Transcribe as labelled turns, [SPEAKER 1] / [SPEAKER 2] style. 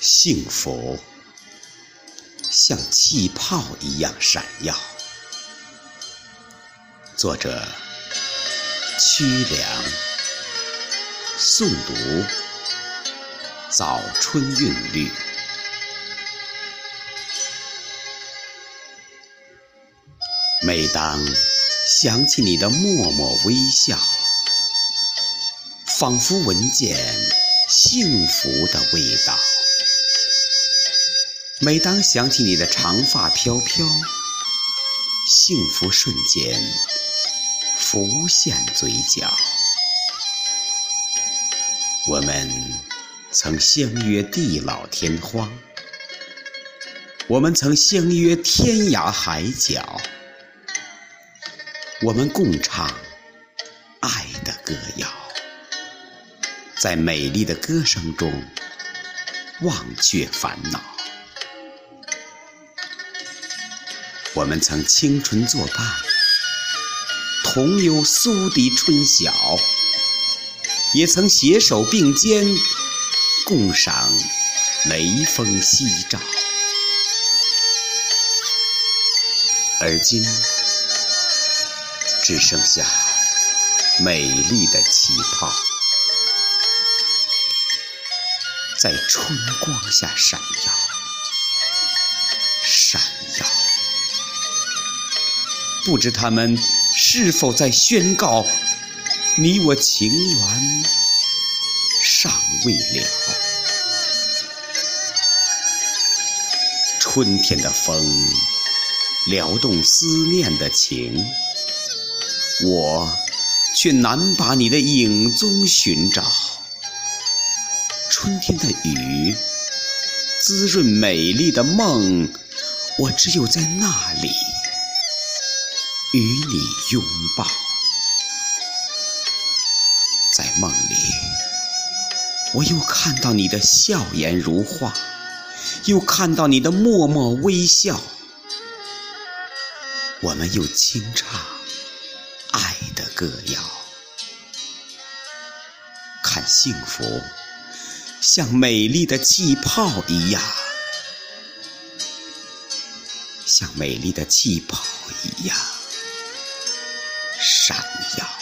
[SPEAKER 1] 幸福像气泡一样闪耀。作者：曲梁，诵读：早春韵律。每当想起你的默默微笑，仿佛闻见幸福的味道。每当想起你的长发飘飘，幸福瞬间浮现嘴角。我们曾相约地老天荒，我们曾相约天涯海角，我们共唱爱的歌谣，在美丽的歌声中忘却烦恼。我们曾青春作伴，同游苏堤春晓，也曾携手并肩，共赏雷锋夕照。而今，只剩下美丽的气泡，在春光下闪耀，不知他们是否在宣告，你我情缘尚未了。春天的风撩动思念的情，我却难把你的影踪寻找。春天的雨滋润美丽的梦，我只有在那里。与你拥抱，在梦里，我又看到你的笑颜如画，又看到你的默默微笑，我们又轻唱爱的歌谣，看幸福像美丽的气泡一样，像美丽的气泡一样。闪耀。